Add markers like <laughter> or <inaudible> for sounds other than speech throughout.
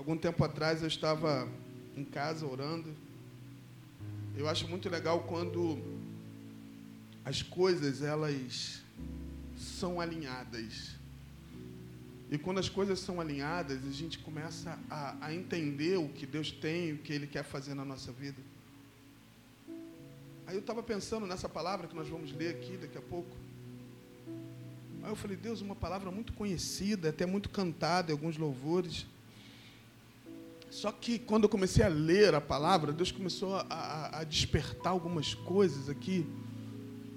Algum tempo atrás eu estava em casa orando. Eu acho muito legal quando as coisas elas são alinhadas. E quando as coisas são alinhadas, a gente começa a, a entender o que Deus tem, o que Ele quer fazer na nossa vida. Aí eu estava pensando nessa palavra que nós vamos ler aqui daqui a pouco. Aí eu falei, Deus, uma palavra muito conhecida, até muito cantada em alguns louvores. Só que quando eu comecei a ler a palavra, Deus começou a, a, despertar algumas coisas aqui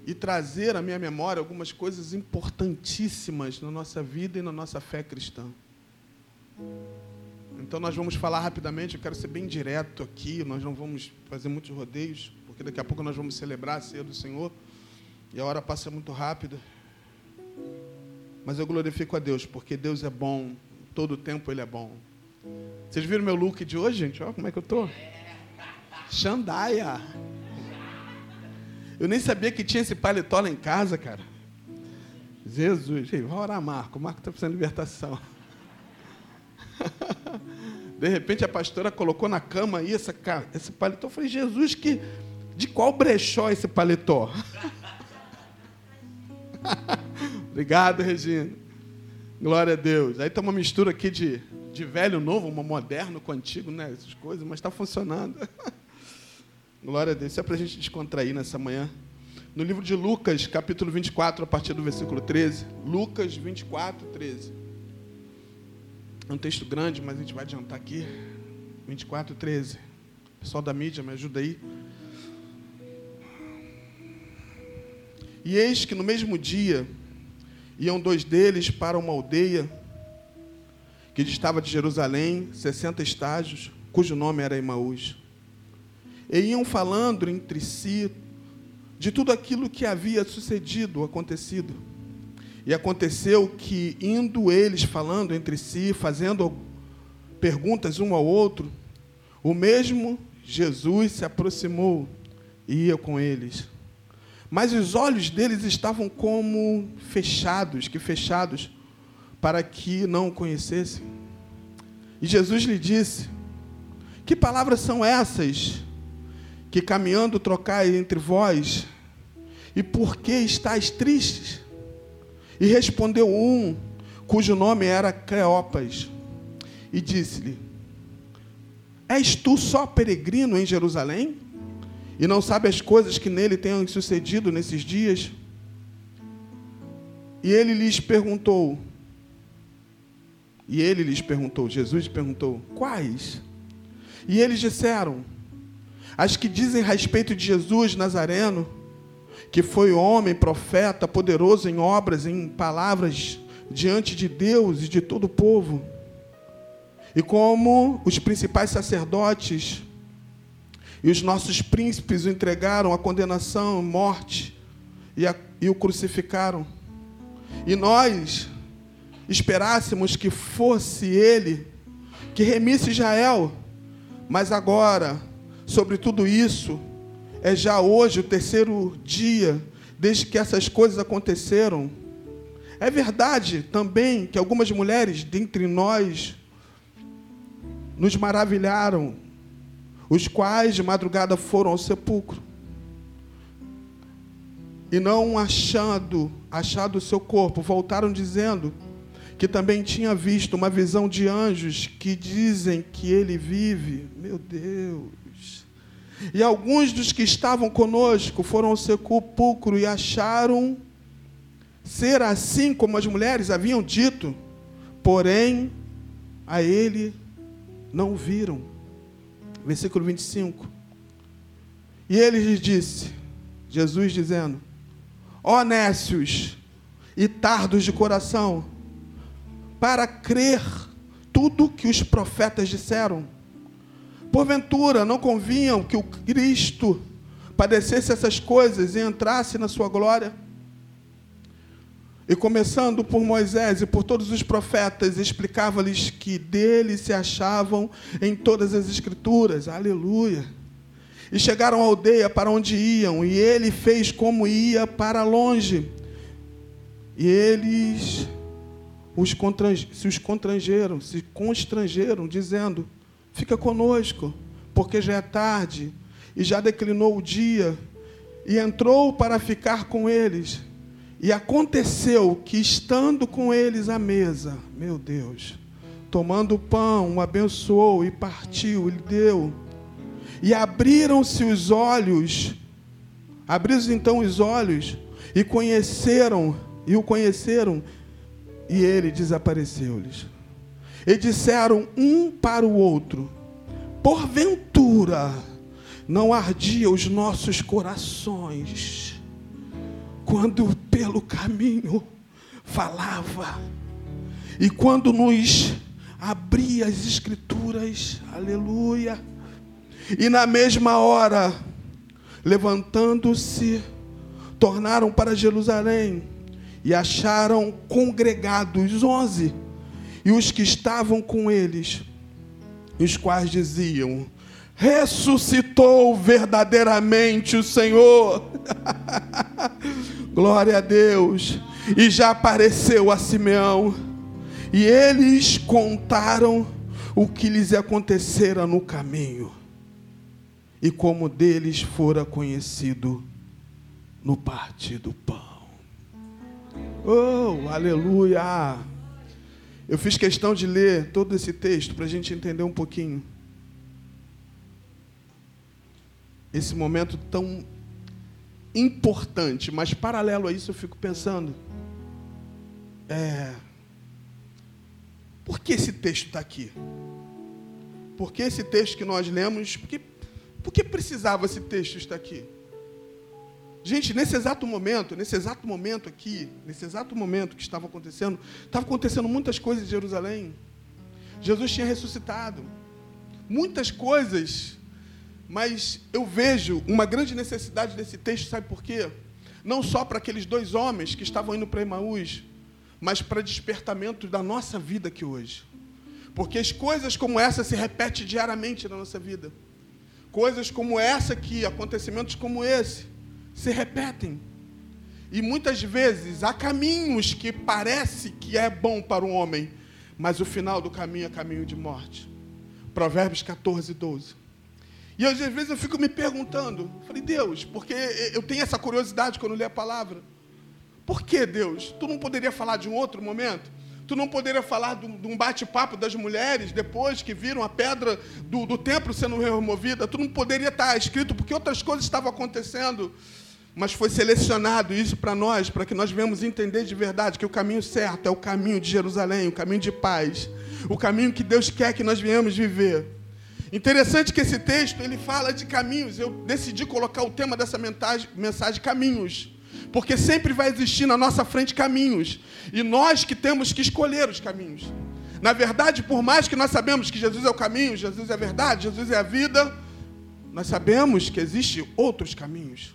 e trazer à minha memória algumas coisas importantíssimas na nossa vida e na nossa fé cristã. Então nós vamos falar rapidamente, eu quero ser bem direto aqui, nós não vamos fazer muitos rodeios, porque daqui a pouco nós vamos celebrar a ceia do Senhor e a hora passa muito rápida. Mas eu glorifico a Deus, porque Deus é bom, todo o tempo Ele é bom. Vocês viram meu look de hoje, gente? Olha como é que eu tô. Xandaia. Eu nem sabia que tinha esse paletó lá em casa, cara. Jesus, vai orar, Marco. O Marco está precisando de libertação. <laughs> De repente a pastora colocou na cama aí essa, esse paletó. Eu falei, Jesus, que, de qual brechó esse paletó? <laughs> Obrigado, Regina. Glória a Deus. Aí tem uma mistura aqui de, de velho novo, moderno com antigo, né? Essas coisas, mas está funcionando. <laughs> Glória a Deus. Isso é para a gente descontrair nessa manhã. No livro de Lucas, capítulo 24, a partir do versículo 13. Lucas 24, 13. É um texto grande, mas a gente vai adiantar aqui. 24, 13. Pessoal da mídia, me ajuda aí. E eis que no mesmo dia Iam dois deles para uma aldeia que estava de Jerusalém, 60 estágios, cujo nome era Emaús. E iam falando entre si de tudo aquilo que havia sucedido, acontecido. E aconteceu que, indo eles falando entre si, fazendo perguntas um ao outro, o mesmo Jesus se aproximou e ia com eles. Mas os olhos deles estavam como fechados, que fechados, para que não o conhecessem. E Jesus lhe disse: Que palavras são essas que caminhando trocai entre vós? E por que estáis tristes? E respondeu um, cujo nome era Cleopas, e disse-lhe: És tu só peregrino em Jerusalém? e não sabe as coisas que nele tenham sucedido nesses dias? E ele lhes perguntou, e ele lhes perguntou, Jesus perguntou, quais? E eles disseram, as que dizem respeito de Jesus Nazareno, que foi homem, profeta, poderoso em obras, em palavras, diante de Deus e de todo o povo. E como os principais sacerdotes e os nossos príncipes o entregaram à condenação, morte, e, a, e o crucificaram. E nós esperássemos que fosse ele que remisse Israel, mas agora, sobre tudo isso, é já hoje o terceiro dia desde que essas coisas aconteceram. É verdade também que algumas mulheres dentre nós nos maravilharam os quais de madrugada foram ao sepulcro e não achando, achado o seu corpo, voltaram dizendo que também tinha visto uma visão de anjos que dizem que ele vive. Meu Deus. E alguns dos que estavam conosco foram ao sepulcro e acharam ser assim como as mulheres haviam dito, porém a ele não viram versículo 25. E ele lhes disse, Jesus dizendo: Ó oh, nécios e tardos de coração, para crer tudo que os profetas disseram. Porventura não convinham que o Cristo padecesse essas coisas e entrasse na sua glória? E começando por Moisés e por todos os profetas, explicava-lhes que dele se achavam em todas as escrituras. Aleluia. E chegaram à aldeia para onde iam, e ele fez como ia para longe. E eles os se os constrangeram, se constrangeram, dizendo: Fica conosco, porque já é tarde e já declinou o dia. E entrou para ficar com eles. E aconteceu que, estando com eles à mesa, meu Deus, tomando o pão, o abençoou e partiu, ele deu. E abriram-se os olhos, abriram-se então os olhos, e conheceram, e o conheceram, e ele desapareceu-lhes. E disseram um para o outro: Porventura não ardia os nossos corações quando pelo caminho falava e quando nos abria as escrituras, aleluia. E na mesma hora, levantando-se, tornaram para Jerusalém e acharam congregados onze e os que estavam com eles, os quais diziam: Ressuscitou verdadeiramente o Senhor. <laughs> Glória a Deus. E já apareceu a Simeão. E eles contaram o que lhes acontecera no caminho. E como deles fora conhecido no partir do pão. Oh, aleluia! Eu fiz questão de ler todo esse texto para a gente entender um pouquinho. Esse momento tão importante, mas paralelo a isso eu fico pensando. É, por que esse texto está aqui? Por que esse texto que nós lemos, por que, por que precisava esse texto estar aqui? Gente, nesse exato momento, nesse exato momento aqui, nesse exato momento que estava acontecendo, estava acontecendo muitas coisas em Jerusalém. Jesus tinha ressuscitado. Muitas coisas. Mas eu vejo uma grande necessidade desse texto, sabe por quê? Não só para aqueles dois homens que estavam indo para Emaús, mas para despertamento da nossa vida aqui hoje. Porque as coisas como essa se repetem diariamente na nossa vida. Coisas como essa aqui, acontecimentos como esse, se repetem. E muitas vezes há caminhos que parece que é bom para o homem, mas o final do caminho é caminho de morte. Provérbios 14, 12. E às vezes eu fico me perguntando, falei, Deus, porque eu tenho essa curiosidade quando leio a palavra. Por que, Deus? Tu não poderia falar de um outro momento? Tu não poderia falar de um bate-papo das mulheres depois que viram a pedra do, do templo sendo removida? Tu não poderia estar escrito porque outras coisas estavam acontecendo? Mas foi selecionado isso para nós, para que nós venhamos entender de verdade que o caminho certo é o caminho de Jerusalém, o caminho de paz, o caminho que Deus quer que nós venhamos viver. Interessante que esse texto ele fala de caminhos. Eu decidi colocar o tema dessa mensagem, mensagem caminhos, porque sempre vai existir na nossa frente caminhos e nós que temos que escolher os caminhos. Na verdade, por mais que nós sabemos que Jesus é o caminho, Jesus é a verdade, Jesus é a vida, nós sabemos que existem outros caminhos.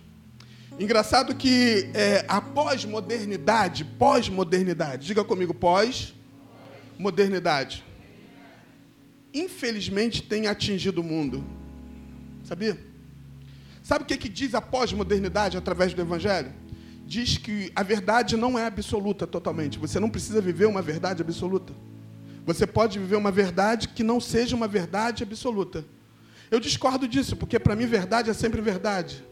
Engraçado que é, a pós-modernidade, pós-modernidade, diga comigo, pós-modernidade, infelizmente tem atingido o mundo. Sabia? Sabe o que, que diz a pós-modernidade através do Evangelho? Diz que a verdade não é absoluta totalmente. Você não precisa viver uma verdade absoluta. Você pode viver uma verdade que não seja uma verdade absoluta. Eu discordo disso, porque para mim verdade é sempre verdade.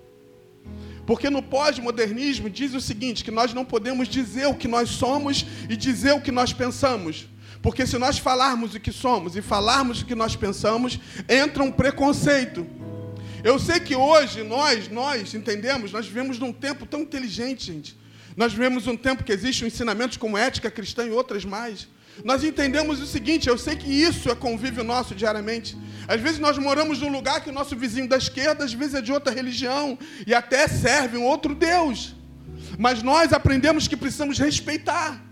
Porque no pós-modernismo diz o seguinte: que nós não podemos dizer o que nós somos e dizer o que nós pensamos. Porque se nós falarmos o que somos e falarmos o que nós pensamos, entra um preconceito. Eu sei que hoje nós, nós entendemos, nós vivemos num tempo tão inteligente, gente. Nós vivemos um tempo que existem ensinamentos como ética cristã e outras mais. Nós entendemos o seguinte, eu sei que isso é convívio nosso diariamente. Às vezes nós moramos num lugar que o nosso vizinho da esquerda, às vezes é de outra religião e até serve um outro Deus. Mas nós aprendemos que precisamos respeitar.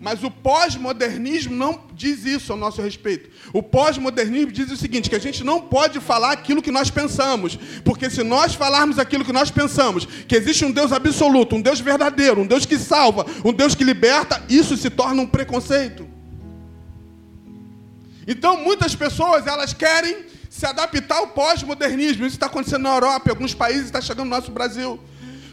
Mas o pós-modernismo não diz isso ao nosso respeito. O pós-modernismo diz o seguinte: que a gente não pode falar aquilo que nós pensamos. Porque se nós falarmos aquilo que nós pensamos, que existe um Deus absoluto, um Deus verdadeiro, um Deus que salva, um Deus que liberta, isso se torna um preconceito. Então, muitas pessoas elas querem se adaptar ao pós-modernismo. Isso está acontecendo na Europa, em alguns países está chegando no nosso Brasil.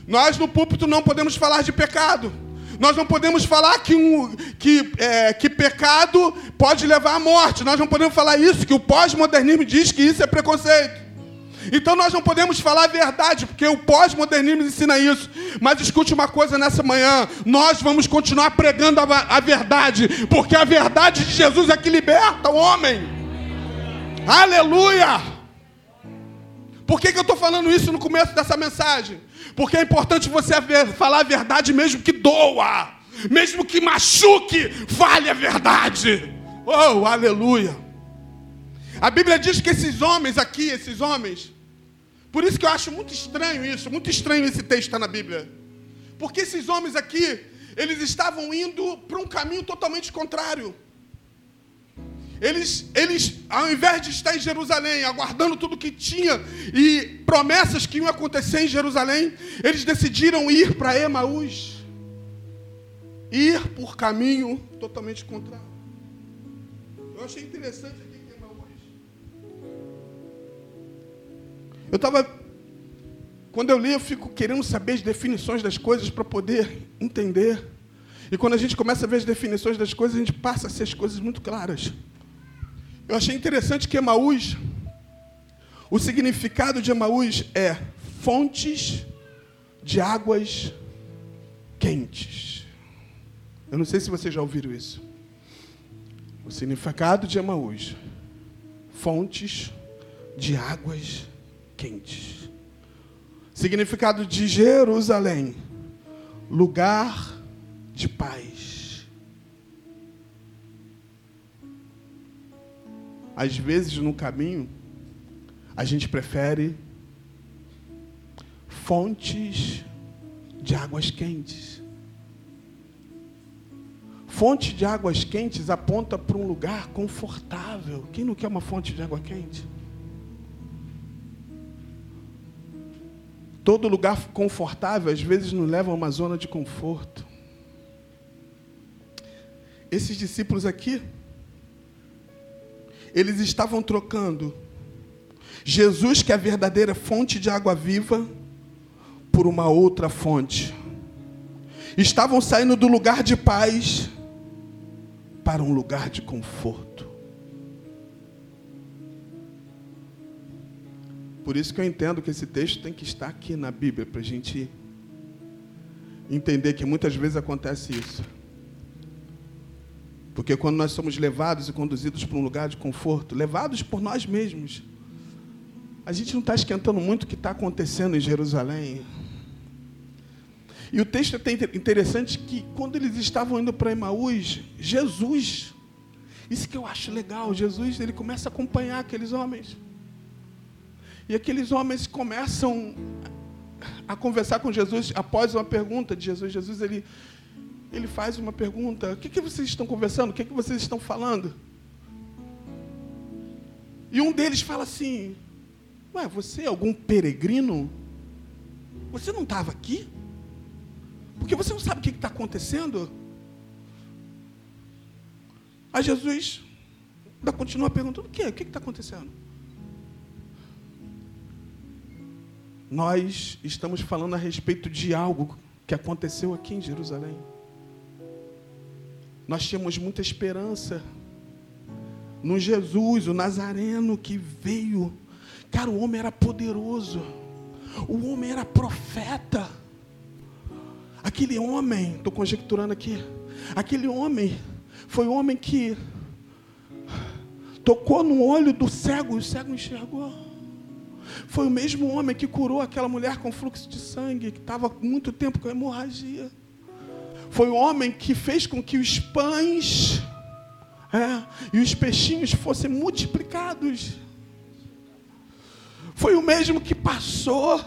Nós no púlpito não podemos falar de pecado. Nós não podemos falar que, um, que, é, que pecado pode levar à morte. Nós não podemos falar isso, que o pós-modernismo diz que isso é preconceito. Então nós não podemos falar a verdade, porque o pós-modernismo ensina isso. Mas escute uma coisa nessa manhã: nós vamos continuar pregando a, a verdade, porque a verdade de Jesus é que liberta o homem. Aleluia! Por que, que eu estou falando isso no começo dessa mensagem? Porque é importante você falar a verdade mesmo que doa, mesmo que machuque, fale a verdade. Oh, aleluia. A Bíblia diz que esses homens aqui, esses homens, por isso que eu acho muito estranho isso, muito estranho esse texto estar na Bíblia. Porque esses homens aqui, eles estavam indo para um caminho totalmente contrário. Eles, eles, ao invés de estar em Jerusalém, aguardando tudo que tinha e promessas que iam acontecer em Jerusalém, eles decidiram ir para Emaús. Ir por caminho totalmente contrário. Eu achei interessante Eu estava. Quando eu leio, eu fico querendo saber as definições das coisas para poder entender. E quando a gente começa a ver as definições das coisas, a gente passa a ser as coisas muito claras. Eu achei interessante que Emaús, o significado de Emaús é fontes de águas quentes. Eu não sei se vocês já ouviram isso. O significado de Emaús, fontes de águas quentes. Significado de Jerusalém, lugar de paz. às vezes no caminho, a gente prefere fontes de águas quentes. Fonte de águas quentes aponta para um lugar confortável. Quem não quer uma fonte de água quente? Todo lugar confortável às vezes nos leva a uma zona de conforto. Esses discípulos aqui, eles estavam trocando Jesus, que é a verdadeira fonte de água viva, por uma outra fonte. Estavam saindo do lugar de paz para um lugar de conforto. Por isso que eu entendo que esse texto tem que estar aqui na Bíblia, para a gente entender que muitas vezes acontece isso. Porque quando nós somos levados e conduzidos para um lugar de conforto, levados por nós mesmos, a gente não está esquentando muito o que está acontecendo em Jerusalém. E o texto é interessante que quando eles estavam indo para Emaús, Jesus, isso que eu acho legal, Jesus ele começa a acompanhar aqueles homens. E aqueles homens começam a conversar com Jesus após uma pergunta de Jesus. Jesus ele ele faz uma pergunta: O que, que vocês estão conversando? O que, que vocês estão falando? E um deles fala assim: Ué, você é algum peregrino? Você não estava aqui? Porque você não sabe o que está acontecendo? Aí Jesus ainda continua perguntando: O que? O que está acontecendo? Nós estamos falando a respeito de algo que aconteceu aqui em Jerusalém. Nós tínhamos muita esperança no Jesus, o Nazareno que veio. Cara, o homem era poderoso. O homem era profeta. Aquele homem, estou conjecturando aqui, aquele homem foi o homem que tocou no olho do cego e o cego enxergou. Foi o mesmo homem que curou aquela mulher com fluxo de sangue, que estava muito tempo com hemorragia. Foi o homem que fez com que os pães é, e os peixinhos fossem multiplicados. Foi o mesmo que passou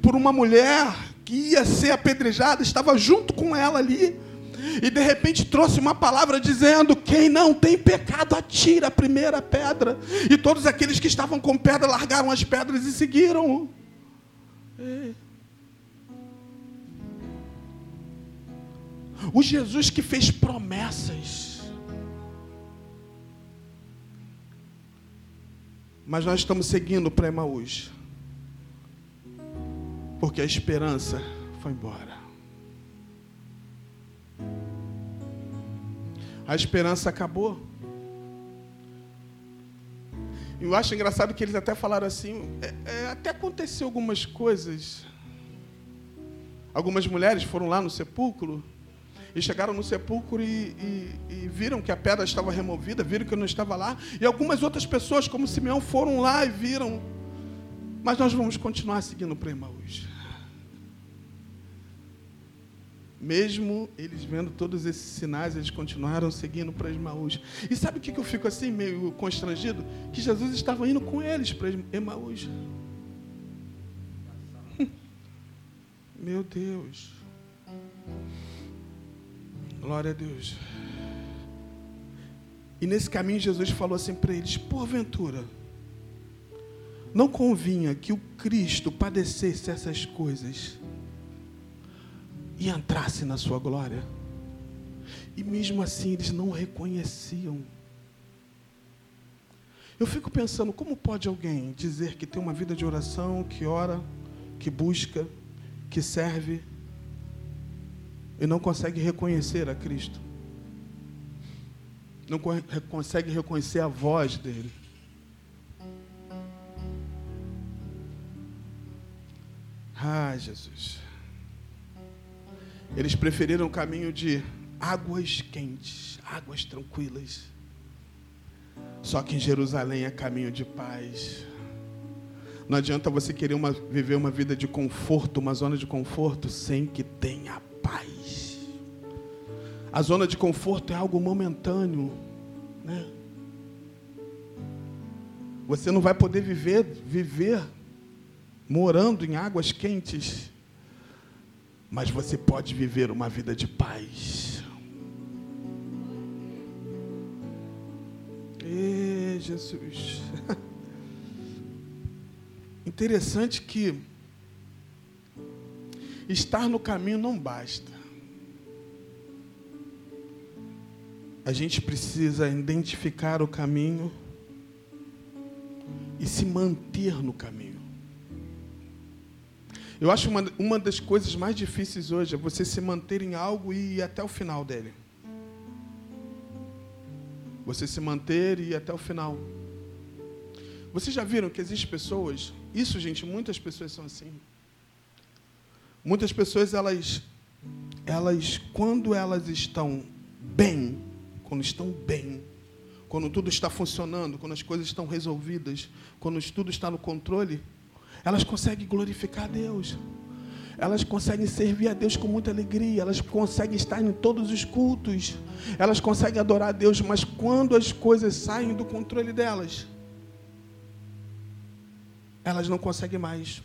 por uma mulher que ia ser apedrejada, estava junto com ela ali. E de repente trouxe uma palavra dizendo: Quem não tem pecado, atira a primeira pedra. E todos aqueles que estavam com pedra largaram as pedras e seguiram. É. O Jesus que fez promessas. Mas nós estamos seguindo para Emaús. Porque a esperança foi embora. A esperança acabou. Eu acho engraçado que eles até falaram assim, é, é, até aconteceu algumas coisas. Algumas mulheres foram lá no sepulcro e chegaram no sepulcro e, e, e, viram que a pedra estava removida, viram que eu não estava lá. E algumas outras pessoas, como Simeão, foram lá e viram. Mas nós vamos continuar seguindo para Emaús. Mesmo eles vendo todos esses sinais, eles continuaram seguindo para Emaús. E sabe o que eu fico assim, meio constrangido? Que Jesus estava indo com eles para Emaús. <laughs> Meu Deus. Glória a Deus. E nesse caminho Jesus falou assim para eles: porventura, não convinha que o Cristo padecesse essas coisas e entrasse na sua glória? E mesmo assim eles não reconheciam. Eu fico pensando, como pode alguém dizer que tem uma vida de oração, que ora, que busca, que serve, e não consegue reconhecer a Cristo. Não consegue reconhecer a voz dele. Ah, Jesus. Eles preferiram o caminho de águas quentes, águas tranquilas. Só que em Jerusalém é caminho de paz. Não adianta você querer uma, viver uma vida de conforto, uma zona de conforto, sem que tenha paz. A zona de conforto é algo momentâneo, né? Você não vai poder viver, viver morando em águas quentes, mas você pode viver uma vida de paz. E Jesus. <laughs> Interessante que estar no caminho não basta. A gente precisa identificar o caminho e se manter no caminho. Eu acho uma, uma das coisas mais difíceis hoje é você se manter em algo e ir até o final dele. Você se manter e ir até o final. Vocês já viram que existem pessoas, isso, gente, muitas pessoas são assim. Muitas pessoas, elas, elas, quando elas estão bem, quando estão bem, quando tudo está funcionando, quando as coisas estão resolvidas, quando tudo está no controle, elas conseguem glorificar a Deus. Elas conseguem servir a Deus com muita alegria, elas conseguem estar em todos os cultos, elas conseguem adorar a Deus, mas quando as coisas saem do controle delas, elas não conseguem mais.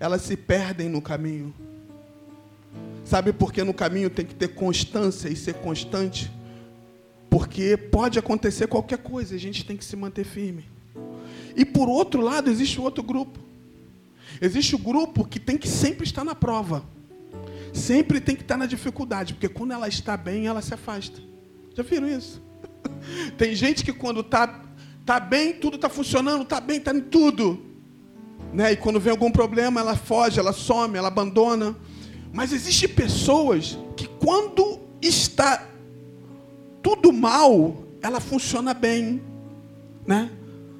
Elas se perdem no caminho. Sabe por que no caminho tem que ter constância e ser constante? Porque pode acontecer qualquer coisa, a gente tem que se manter firme. E por outro lado, existe outro grupo. Existe o grupo que tem que sempre estar na prova. Sempre tem que estar na dificuldade, porque quando ela está bem, ela se afasta. Já viram isso? <laughs> Tem gente que quando está tá bem, tudo está funcionando, está bem, está em tudo. Né? E quando vem algum problema, ela foge, ela some, ela abandona. Mas existem pessoas que quando está tudo mal, ela funciona bem, né?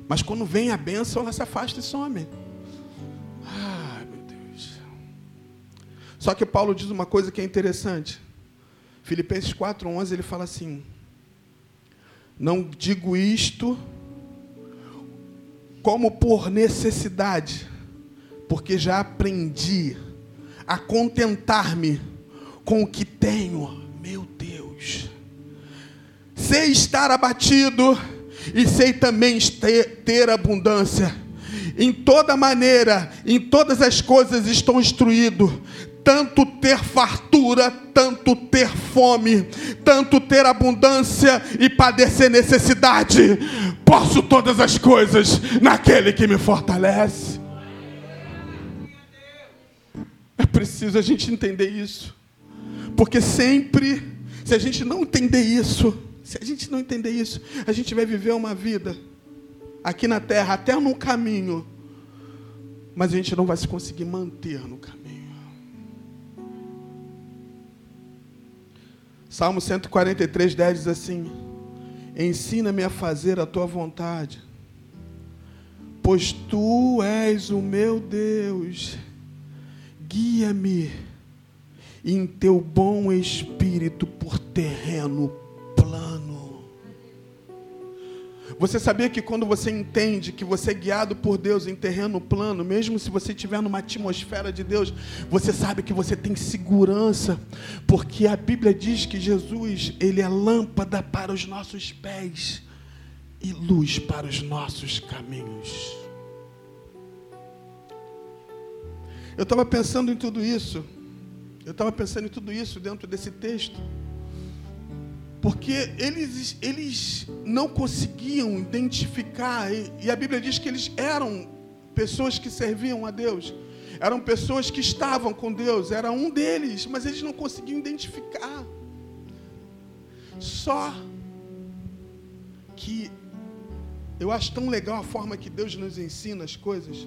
Mas quando vem a bênção, ela se afasta e some. Ah, meu Deus. Só que Paulo diz uma coisa que é interessante. Filipenses 4:11 ele fala assim: Não digo isto como por necessidade, porque já aprendi a contentar-me com o que tenho. Meu Deus sei estar abatido e sei também ter, abundância. Em toda maneira, em todas as coisas estou instruído, tanto ter fartura, tanto ter fome, tanto ter abundância e padecer necessidade. Posso todas as coisas naquele que me fortalece. É preciso a gente entender isso, porque sempre, se a gente não entender isso, se a gente não entender isso, a gente vai viver uma vida aqui na terra, até no caminho, mas a gente não vai se conseguir manter no caminho. Salmo 143, 10 diz assim: Ensina-me a fazer a tua vontade, pois tu és o meu Deus. Guia-me em teu bom espírito por terreno Você sabia que quando você entende que você é guiado por Deus em terreno plano, mesmo se você estiver numa atmosfera de Deus, você sabe que você tem segurança, porque a Bíblia diz que Jesus, ele é lâmpada para os nossos pés e luz para os nossos caminhos. Eu estava pensando em tudo isso. Eu estava pensando em tudo isso dentro desse texto. Porque eles, eles não conseguiam identificar, e, e a Bíblia diz que eles eram pessoas que serviam a Deus, eram pessoas que estavam com Deus, era um deles, mas eles não conseguiam identificar. Só que eu acho tão legal a forma que Deus nos ensina as coisas,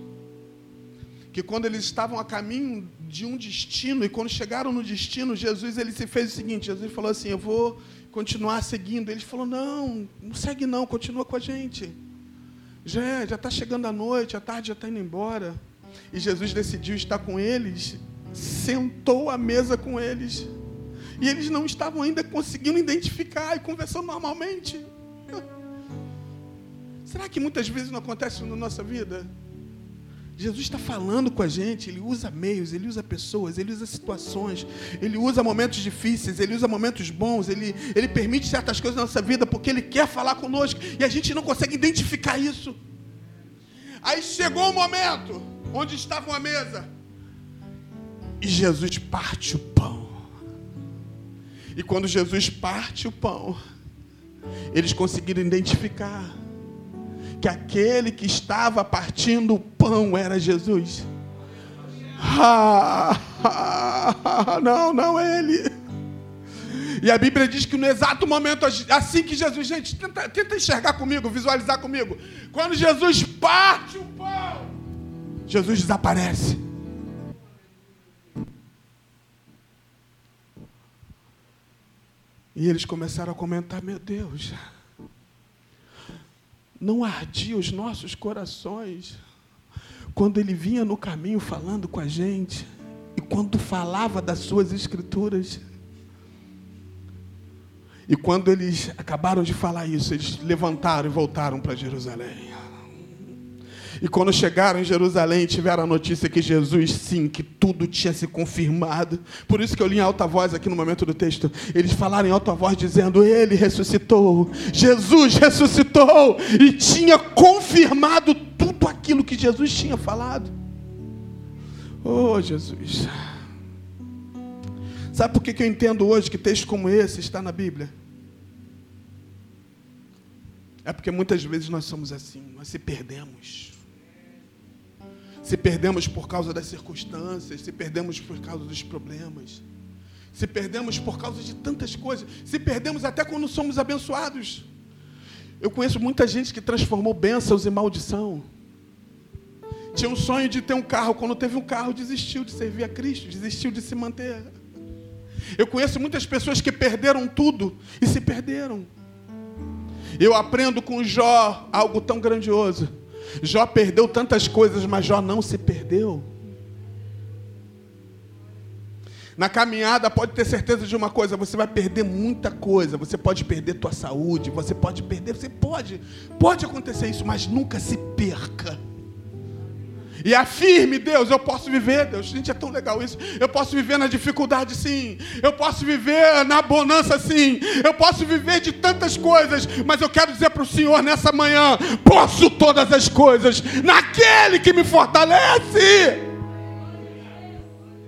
que quando eles estavam a caminho de um destino e quando chegaram no destino, Jesus ele se fez o seguinte, Jesus falou assim: "Eu vou continuar seguindo. Ele falou: Não, não segue não, continua com a gente. Já já está chegando a noite, a tarde já está indo embora. E Jesus decidiu estar com eles, sentou à mesa com eles. E eles não estavam ainda conseguindo identificar e conversando normalmente. <laughs> Será que muitas vezes não acontece na nossa vida? Jesus está falando com a gente, ele usa meios, ele usa pessoas, ele usa situações, ele usa momentos difíceis, ele usa momentos bons, ele, ele permite certas coisas na nossa vida porque ele quer falar conosco e a gente não consegue identificar isso. Aí chegou o momento onde estavam à mesa e Jesus parte o pão. E quando Jesus parte o pão, eles conseguiram identificar que aquele que estava partindo o pão era Jesus. Ah, ah, <laughs> não, não é ele. E a Bíblia diz que no exato momento, assim que Jesus, gente, tenta, tenta enxergar comigo, visualizar comigo. Quando Jesus parte o pão, Jesus desaparece. E eles começaram a comentar: Meu Deus, não ardia os nossos corações quando ele vinha no caminho falando com a gente e quando falava das suas escrituras. E quando eles acabaram de falar isso, eles levantaram e voltaram para Jerusalém. E quando chegaram em Jerusalém, tiveram a notícia que Jesus, sim, que tudo tinha se confirmado. Por isso que eu li em alta voz aqui no momento do texto. Eles falaram em alta voz dizendo: Ele ressuscitou, Jesus ressuscitou e tinha confirmado tudo aquilo que Jesus tinha falado. Oh, Jesus. Sabe por que eu entendo hoje que texto como esse está na Bíblia? É porque muitas vezes nós somos assim, nós se perdemos se perdemos por causa das circunstâncias, se perdemos por causa dos problemas, se perdemos por causa de tantas coisas, se perdemos até quando somos abençoados. Eu conheço muita gente que transformou bênçãos em maldição. Tinha um sonho de ter um carro, quando teve um carro, desistiu de servir a Cristo, desistiu de se manter. Eu conheço muitas pessoas que perderam tudo e se perderam. Eu aprendo com Jó algo tão grandioso. Jó perdeu tantas coisas, mas Jó não se perdeu. Na caminhada, pode ter certeza de uma coisa: você vai perder muita coisa. Você pode perder tua saúde, você pode perder, você pode, pode acontecer isso, mas nunca se perca. E afirme, Deus, eu posso viver, Deus. Gente, é tão legal isso. Eu posso viver na dificuldade, sim. Eu posso viver na bonança, sim. Eu posso viver de tantas coisas. Mas eu quero dizer para o Senhor nessa manhã: posso todas as coisas naquele que me fortalece.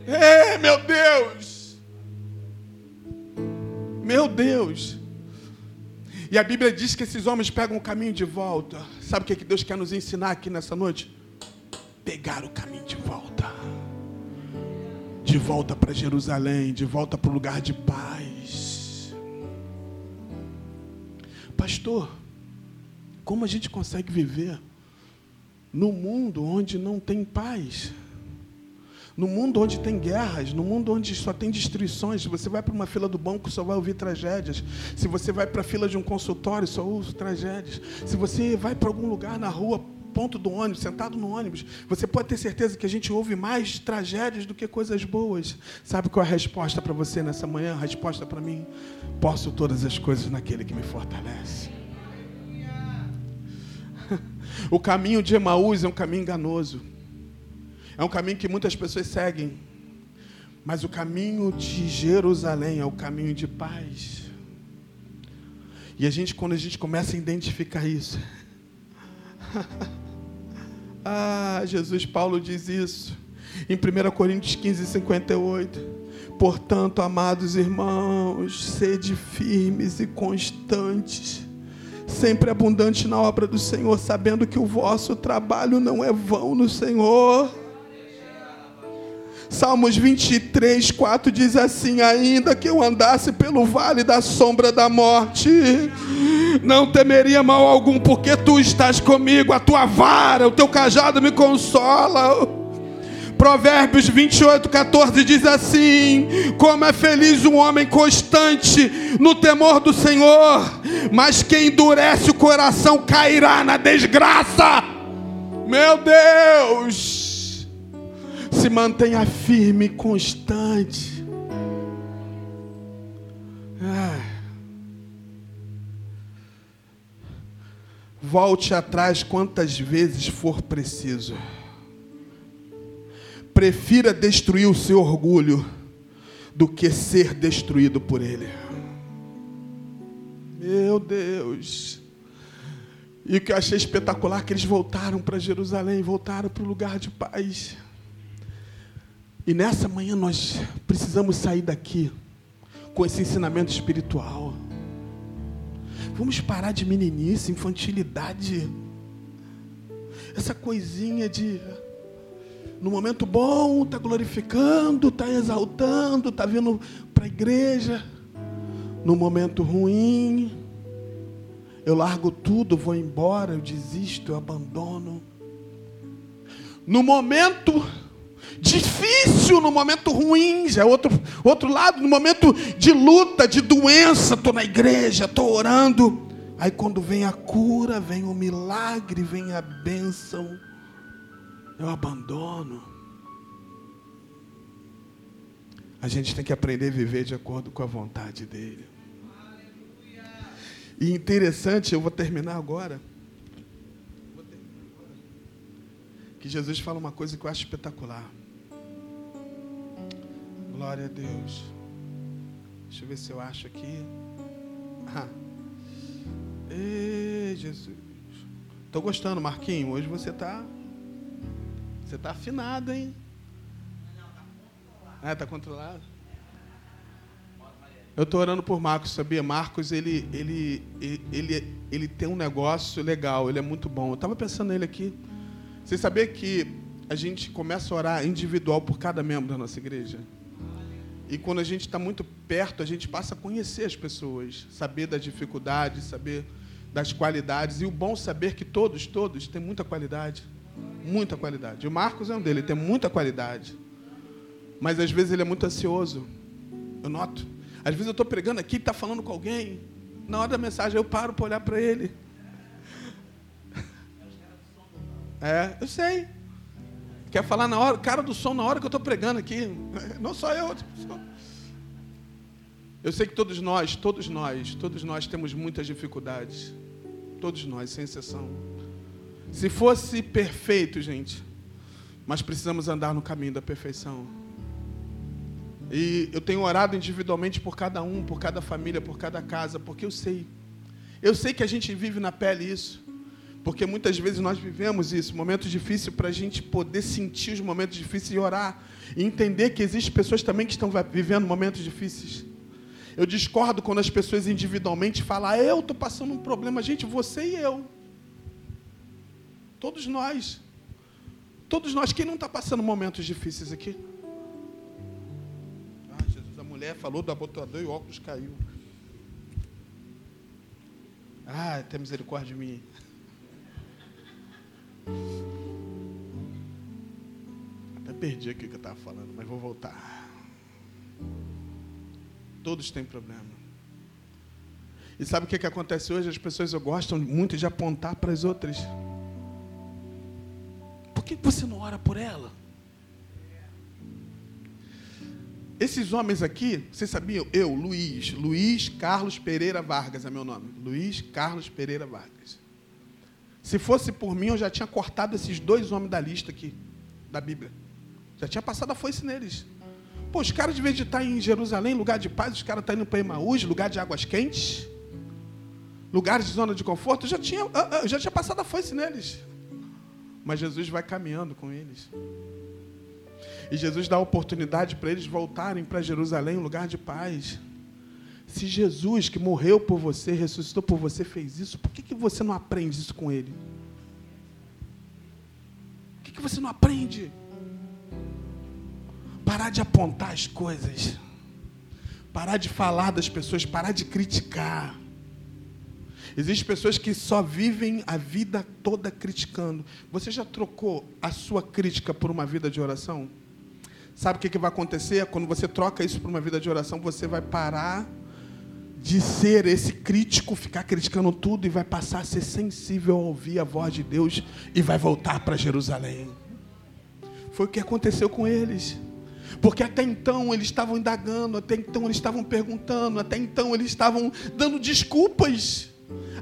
É, meu Deus. Meu Deus. E a Bíblia diz que esses homens pegam o caminho de volta. Sabe o que Deus quer nos ensinar aqui nessa noite? Pegar o caminho de volta. De volta para Jerusalém, de volta para o lugar de paz. Pastor, como a gente consegue viver num mundo onde não tem paz? No mundo onde tem guerras, no mundo onde só tem destruições, se você vai para uma fila do banco, só vai ouvir tragédias. Se você vai para a fila de um consultório, só ouve tragédias. Se você vai para algum lugar na rua, ponto do ônibus, sentado no ônibus, você pode ter certeza que a gente ouve mais tragédias do que coisas boas. Sabe qual é a resposta para você nessa manhã? A resposta para mim? Posso todas as coisas naquele que me fortalece. <laughs> O caminho de Emaús é um caminho enganoso. É um caminho que muitas pessoas seguem. Mas o caminho de Jerusalém é o caminho de paz. E a gente, quando a gente começa a identificar isso. <laughs> ah, Jesus, Paulo diz isso. Em 1 Coríntios 15, 58. Portanto, amados irmãos, sede firmes e constantes sempre abundante na obra do Senhor, sabendo que o vosso trabalho não é vão no Senhor. Salmos 23, 4 diz assim: Ainda que eu andasse pelo vale da sombra da morte, não temeria mal algum, porque tu estás comigo, a tua vara, o teu cajado me consola. Provérbios 28, 14 diz assim: Como é feliz um homem constante no temor do Senhor, mas quem endurece o coração cairá na desgraça. Meu Deus, se mantenha firme e constante. Volte atrás quantas vezes for preciso prefira destruir o seu orgulho do que ser destruído por ele. Meu Deus. E o que eu achei espetacular é que eles voltaram para Jerusalém, voltaram para o lugar de paz. E nessa manhã nós precisamos sair daqui com esse ensinamento espiritual. Vamos parar de meninice, infantilidade. Essa coisinha de no momento bom, está glorificando, está exaltando, está vindo para a igreja. No momento ruim, eu largo tudo, vou embora, eu desisto, eu abandono. No momento difícil, no momento ruim, é outro, outro lado, no momento de luta, de doença, estou na igreja, estou orando. Aí quando vem a cura, vem o milagre, vem a bênção eu abandono. A gente tem que aprender a viver de acordo com a vontade dele. E interessante, eu vou terminar agora. Que Jesus fala uma coisa que eu acho espetacular. Glória a Deus. Deixa eu ver se eu acho aqui. Ah. Ei, Jesus. Estou gostando, Marquinho. Hoje você está você está afinado, hein? Ah, está controlado? Eu estou orando por Marcos, sabia? Marcos, ele, ele, ele, ele, ele tem um negócio legal, ele é muito bom. Eu estava pensando nele aqui. Você sabia que a gente começa a orar individual por cada membro da nossa igreja? E quando a gente está muito perto, a gente passa a conhecer as pessoas, saber das dificuldades, saber das qualidades. E o bom saber que todos, todos têm muita qualidade. Muita qualidade. O Marcos é um dele, ele tem muita qualidade. Mas às vezes ele é muito ansioso. Eu noto. Às vezes eu estou pregando aqui, está falando com alguém. Na hora da mensagem eu paro para olhar para ele. É, eu sei. Quer falar na hora, cara do som na hora que eu estou pregando aqui. <laughs> Não só eu, outra pessoa. Eu sei que todos nós, todos nós, todos nós temos muitas dificuldades. Todos nós, sem exceção. Se fosse perfeito, gente, mas precisamos andar no caminho da perfeição. E eu tenho orado individualmente por cada um, por cada família, por cada casa, porque eu sei. Eu sei que a gente vive na pele isso. Porque muitas vezes nós vivemos isso, momentos difíceis, para a gente poder sentir os momentos difíceis e orar. E entender que existem pessoas também que estão vivendo momentos difíceis. Eu discordo quando as pessoas individualmente falam, ah, eu estou passando um problema. Gente, você e eu. Todos nós. Todos nós. Quem não está passando momentos difíceis aqui? Ah, Jesus, a mulher falou do abotoador e o óculos caiu. Ah, tem misericórdia de mim. Até perdi aqui o que eu estava falando, mas vou voltar. Todos têm problema. E sabe o que, que acontece hoje? As pessoas gostam muito de apontar para as outras. Por que você não ora por ela? Esses homens aqui, vocês sabiam? Eu, Luiz, Luiz Carlos Pereira Vargas é meu nome. Luiz Carlos Pereira Vargas. Se fosse por mim, eu já tinha cortado esses dois homens da lista aqui, da Bíblia. Já tinha passado a foice neles. Pô, os caras, de vez de estar em Jerusalém, lugar de paz, os caras estão indo para Emaús, lugar de águas quentes, lugares de zona de conforto, eu já tinha, eu já tinha passado a foice neles. Mas Jesus vai caminhando com eles. E Jesus dá a oportunidade para eles voltarem para Jerusalém, um lugar de paz. Se Jesus, que morreu por você, ressuscitou por você, fez isso, por que, que você não aprende isso com ele? Por que, que você não aprende? Parar de apontar as coisas. Parar de falar das pessoas, parar de criticar. Existem pessoas que só vivem a vida toda criticando. Você já trocou a sua crítica por uma vida de oração? Sabe o que, que vai acontecer? Quando você troca isso por uma vida de oração, você vai parar de ser esse crítico, ficar criticando tudo e vai passar a ser sensível a ouvir a voz de Deus e vai voltar para Jerusalém. Foi o que aconteceu com eles. Porque até então eles estavam indagando, até então eles estavam perguntando, até então eles estavam dando desculpas.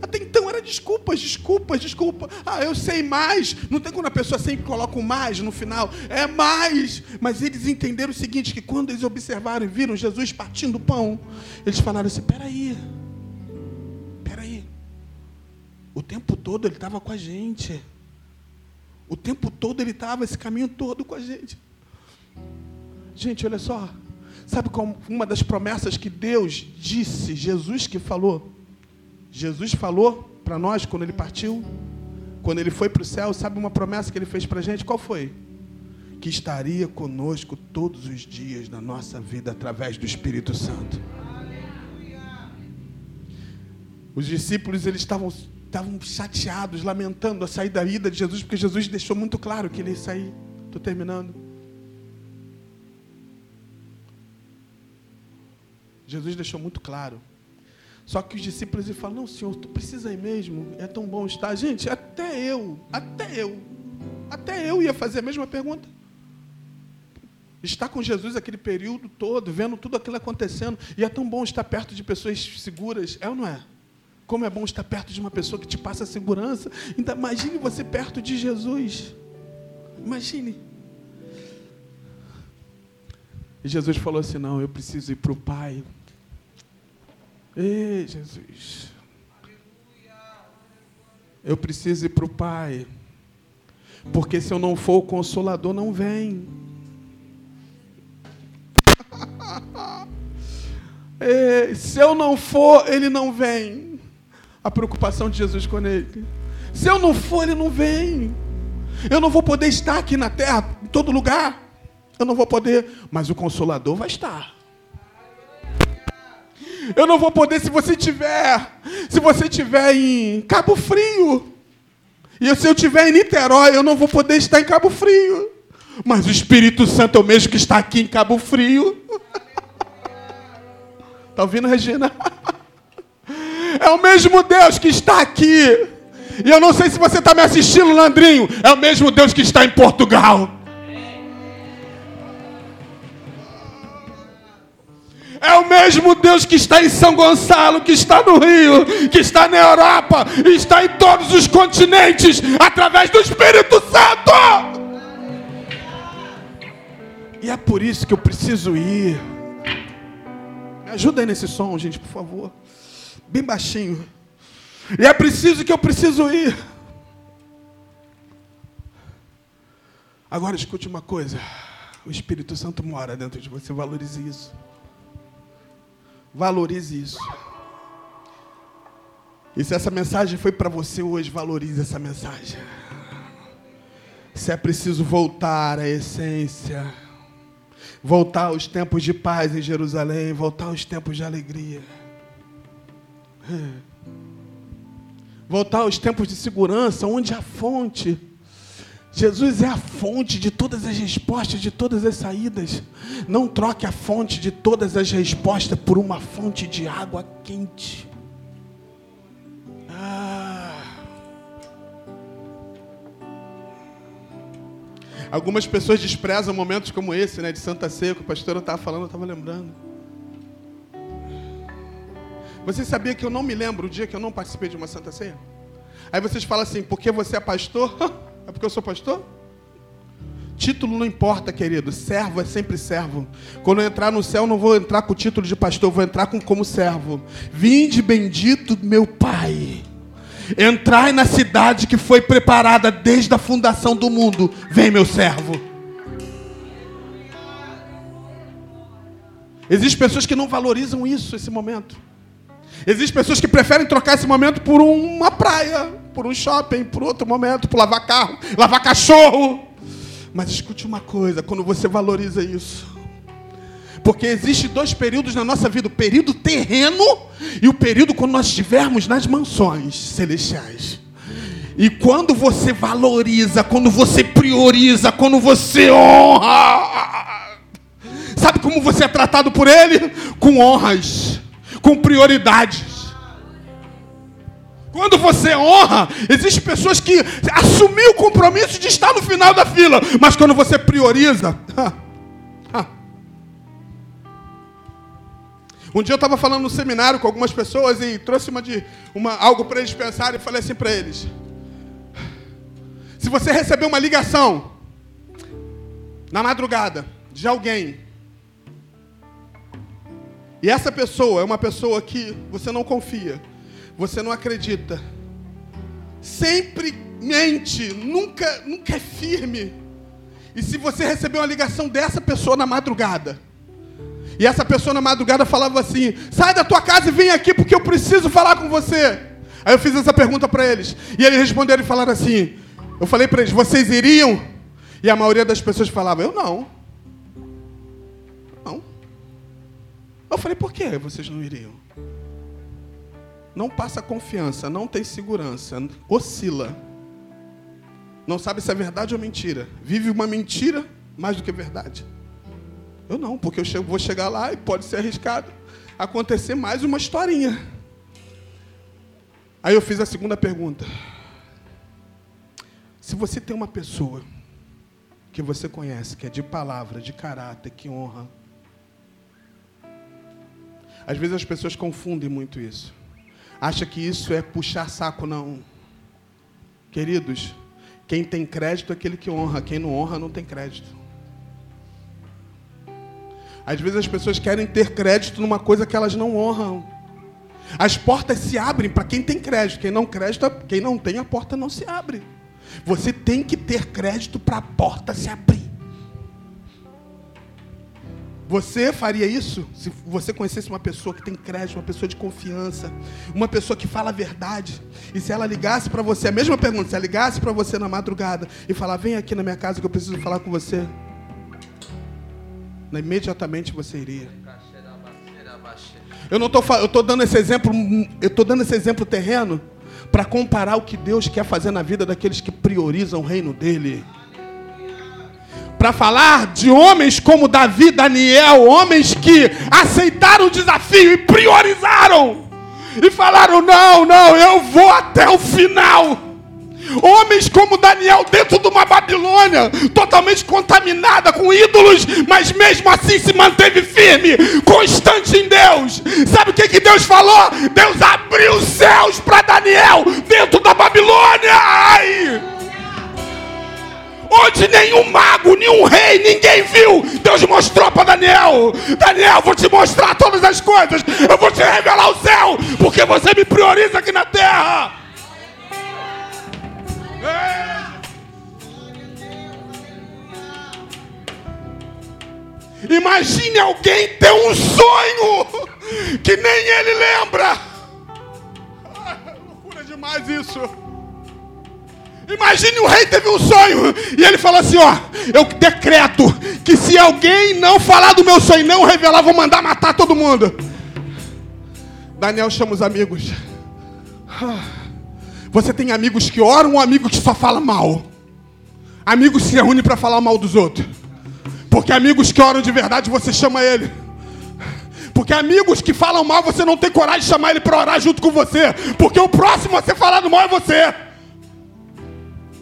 Até então era desculpas, desculpas, desculpa. Ah, eu sei mais. Não tem quando a pessoa sempre coloca o mais no final. É mais. Mas eles entenderam o seguinte: que quando eles observaram e viram Jesus partindo o pão, eles falaram assim: peraí, peraí. O tempo todo ele estava com a gente. O tempo todo ele estava, esse caminho todo com a gente. Gente, olha só. Sabe como uma das promessas que Deus disse, Jesus que falou? Jesus falou para nós quando ele partiu, quando ele foi para o céu, sabe uma promessa que ele fez para a gente? Qual foi? Que estaria conosco todos os dias da nossa vida através do Espírito Santo. Os discípulos eles estavam, estavam chateados, lamentando a saída da vida de Jesus, porque Jesus deixou muito claro que ele ia sair. Estou terminando. Jesus deixou muito claro só que os discípulos falam: Não, Senhor, tu precisa ir mesmo, é tão bom estar. Gente, até eu, até eu, até eu ia fazer a mesma pergunta. Estar com Jesus aquele período todo, vendo tudo aquilo acontecendo, e é tão bom estar perto de pessoas seguras, é ou não é? Como é bom estar perto de uma pessoa que te passa segurança. Então, imagine você perto de Jesus. Imagine. E Jesus falou assim: Não, eu preciso ir para o Pai. Ei, Jesus. Eu preciso ir para o Pai. Porque se eu não for, o consolador não vem. <laughs> Se eu não for, ele não vem. A preocupação de Jesus com ele. Se eu não for, ele não vem. Eu não vou poder estar aqui na terra, em todo lugar. Eu não vou poder, mas o consolador vai estar. Eu não vou poder se você tiver, se você tiver em Cabo Frio. E se eu tiver em Niterói, eu não vou poder estar em Cabo Frio. Mas o Espírito Santo é o mesmo que está aqui em Cabo Frio. Está <laughs> ouvindo, Regina? <laughs> É o mesmo Deus que está aqui. E eu não sei se você está me assistindo, Landrinho. É o mesmo Deus que está em Portugal. É o mesmo Deus que está em São Gonçalo, que está no Rio, que está na Europa, está em todos os continentes, através do Espírito Santo. E é por isso que eu preciso ir. Me ajuda aí nesse som, gente, por favor. Bem baixinho. E é preciso que eu preciso ir. Agora escute uma coisa. O Espírito Santo mora dentro de você, valorize isso. Valorize isso. E se essa mensagem foi para você hoje, valorize essa mensagem. Se é preciso voltar à essência, voltar aos tempos de paz em Jerusalém, voltar aos tempos de alegria, voltar aos tempos de segurança, onde a fonte Jesus é a fonte de todas as respostas, de todas as saídas. Não troque a fonte de todas as respostas por uma fonte de água quente. Ah. Algumas pessoas desprezam momentos como esse, né, de Santa Ceia, que o pastor estava falando, eu estava lembrando. Você sabia que eu não me lembro o dia que eu não participei de uma Santa Ceia? Aí vocês falam assim, porque você é pastor? <laughs> É porque eu sou pastor? Título não importa, querido. Servo é sempre servo. Quando eu entrar no céu, não vou entrar com o título de pastor, vou entrar com, como servo. Vinde bendito meu Pai. Entrai na cidade que foi preparada desde a fundação do mundo. Vem, meu servo. Existem pessoas que não valorizam isso, esse momento. Existem pessoas que preferem trocar esse momento por uma praia, por um shopping, por outro momento, por lavar carro, lavar cachorro. Mas escute uma coisa, quando você valoriza isso, porque existe dois períodos na nossa vida: o período terreno e o período quando nós estivermos nas mansões celestiais. E quando você valoriza, quando você prioriza, quando você honra, sabe como você é tratado por Ele? Com honras, com prioridades. Quando você honra, existem pessoas que assumiram o compromisso de estar no final da fila, mas quando você prioriza. Um dia eu estava falando no seminário com algumas pessoas e trouxe uma de, uma, algo para eles pensarem e falei assim para eles: Se você receber uma ligação na madrugada de alguém, e essa pessoa é uma pessoa que você não confia, você não acredita. Sempre mente, nunca, nunca é firme. E se você receber uma ligação dessa pessoa na madrugada, e essa pessoa na madrugada falava assim: sai da tua casa e vem aqui porque eu preciso falar com você. Aí eu fiz essa pergunta para eles. E eles responderam e falaram assim: eu falei para eles, vocês iriam? E a maioria das pessoas falava: eu não. Não. Eu falei: por que vocês não iriam? Não passa confiança, não tem segurança, oscila. Não sabe se é verdade ou mentira. Vive uma mentira mais do que verdade. Eu não, porque eu vou chegar lá e pode ser arriscado acontecer mais uma historinha. Aí eu fiz a segunda pergunta. Se você tem uma pessoa que você conhece, que é de palavra, de caráter, que honra. Às vezes as pessoas confundem muito isso acha que isso é puxar saco, não. Queridos, quem tem crédito é aquele que honra, quem não honra não tem crédito. Às vezes as pessoas querem ter crédito numa coisa que elas não honram. As portas se abrem para quem tem crédito, quem não crédito, quem não tem a porta não se abre. Você tem que ter crédito para a porta se abrir. Você faria isso se você conhecesse uma pessoa que tem crédito, uma pessoa de confiança, uma pessoa que fala a verdade. E se ela ligasse para você, a mesma pergunta, se ela ligasse para você na madrugada e falar: "Vem aqui na minha casa que eu preciso falar com você", imediatamente você iria. Eu não tô eu tô dando esse exemplo, eu tô dando esse exemplo terreno para comparar o que Deus quer fazer na vida daqueles que priorizam o reino dele para falar de homens como Davi, Daniel, homens que aceitaram o desafio e priorizaram. E falaram: não, não, eu vou até o final. Homens como Daniel dentro de uma Babilônia, totalmente contaminada com ídolos, mas mesmo assim se manteve firme, constante em Deus. Sabe o que, que Deus falou? Deus abriu os céus para Daniel dentro da Babilônia. Ai! Onde nenhum mago, nenhum rei, ninguém viu. Deus mostrou para Daniel: Daniel, vou te mostrar todas as coisas, eu vou te revelar o céu, porque você me prioriza aqui na terra. Imagine alguém ter um sonho que nem ele lembra. É loucura demais isso. Imagine o rei teve um sonho e ele falou assim: ó, eu decreto que se alguém não falar do meu sonho, não revelar, vou mandar matar todo mundo. Daniel chama os amigos. Você tem amigos que oram ou amigos que só falam mal? Amigos se reúnem para falar mal dos outros. Porque amigos que oram de verdade, você chama ele. Porque amigos que falam mal, você não tem coragem de chamar ele para orar junto com você. Porque o próximo a ser falado mal é você.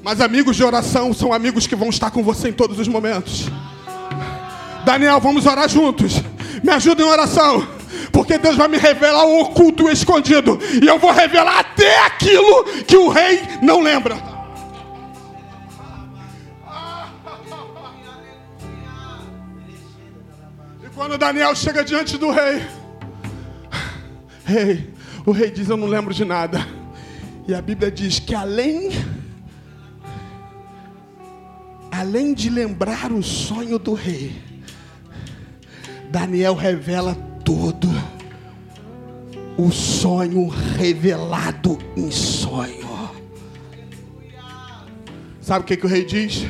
Mas amigos de oração são amigos que vão estar com você em todos os momentos. Daniel, vamos orar juntos. Me ajuda em oração. Porque Deus vai me revelar o oculto e o escondido. E eu vou revelar até aquilo que o rei não lembra. Quando Daniel chega diante do rei, rei, o rei diz: Eu não lembro de nada. E a Bíblia diz que além, além de lembrar o sonho do rei, Daniel revela todo o sonho revelado em sonho. Sabe o que, que o rei diz?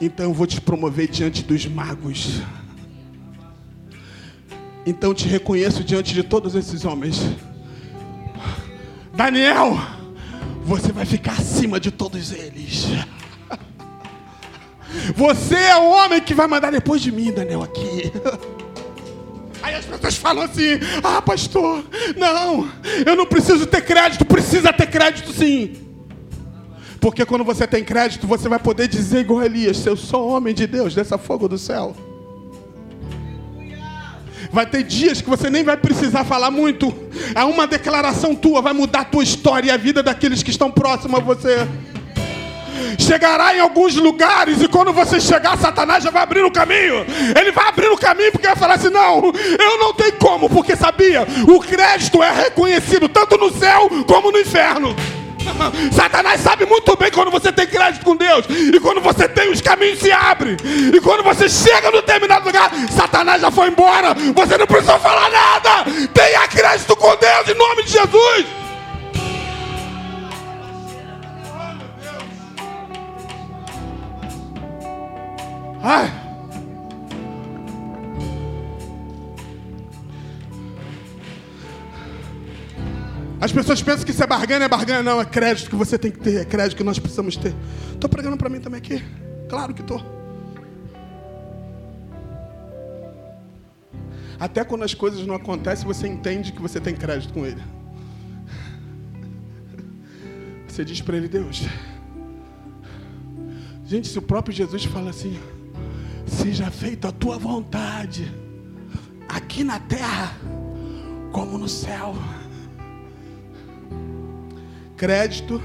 Então eu vou te promover diante dos magos. Então te reconheço diante de todos esses homens. Daniel, você vai ficar acima de todos eles. <laughs> Você é o homem que vai mandar depois de mim, Daniel, aqui. <laughs> Aí as pessoas falam assim: Ah, pastor, não, eu não preciso ter crédito. Precisa ter crédito sim. Porque quando você tem crédito, você vai poder dizer igual Elias: Eu sou homem de Deus, dessa fogo do céu. Vai ter dias que você nem vai precisar falar muito. É uma declaração tua, vai mudar a tua história e a vida daqueles que estão próximos a você. Chegará em alguns lugares e quando você chegar, Satanás já vai abrir o caminho. Ele vai abrir o caminho porque vai falar assim: não, eu não tenho como, porque sabia, o crédito é reconhecido tanto no céu como no inferno. <laughs> Satanás sabe muito bem quando você tem crédito com Deus. E quando você tem, os caminhos se abrem. E quando você chega no determinado lugar, Satanás já foi embora. Você não precisa falar nada. Tenha crédito com Deus em nome de Jesus. Ai. As pessoas pensam que isso é barganha, é barganha, não, é crédito que você tem que ter, é crédito que nós precisamos ter. Estou pregando para mim também aqui? Claro que estou. Até quando as coisas não acontecem, você entende que você tem crédito com ele. Você diz para ele, Deus. Gente, se o próprio Jesus fala assim, seja feita a tua vontade, aqui na terra, como no céu. Crédito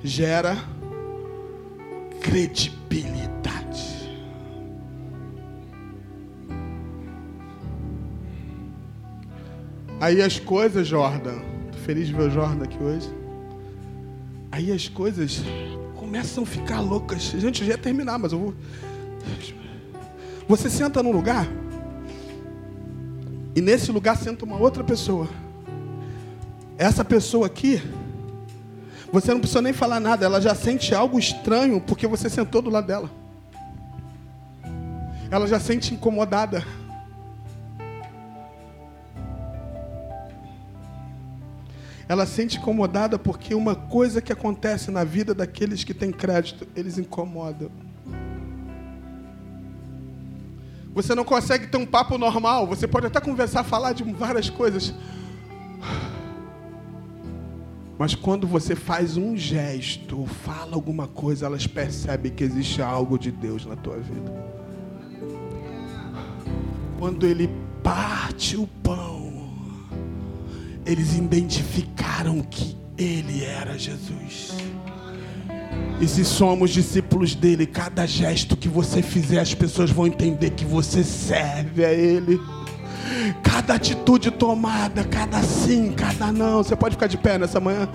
gera credibilidade. Aí as coisas, Jordan, tô feliz de ver o Jordan aqui hoje. Aí as coisas começam a ficar loucas. Gente, eu já ia terminar, mas eu vou. Você senta num lugar e nesse lugar senta uma outra pessoa. Essa pessoa aqui você não precisa nem falar nada, ela já sente algo estranho porque você sentou do lado dela. Ela já sente incomodada. Ela sente incomodada porque uma coisa que acontece na vida daqueles que têm crédito, eles incomodam. Você não consegue ter um papo normal, você pode até conversar, falar de várias coisas. Mas quando você faz um gesto, fala alguma coisa, elas percebem que existe algo de Deus na tua vida. Quando ele parte o pão, eles identificaram que ele era Jesus. E se somos discípulos dele, cada gesto que você fizer, as pessoas vão entender que você serve a ele. Cada atitude tomada, cada sim, cada não. Você pode ficar de pé nessa manhã?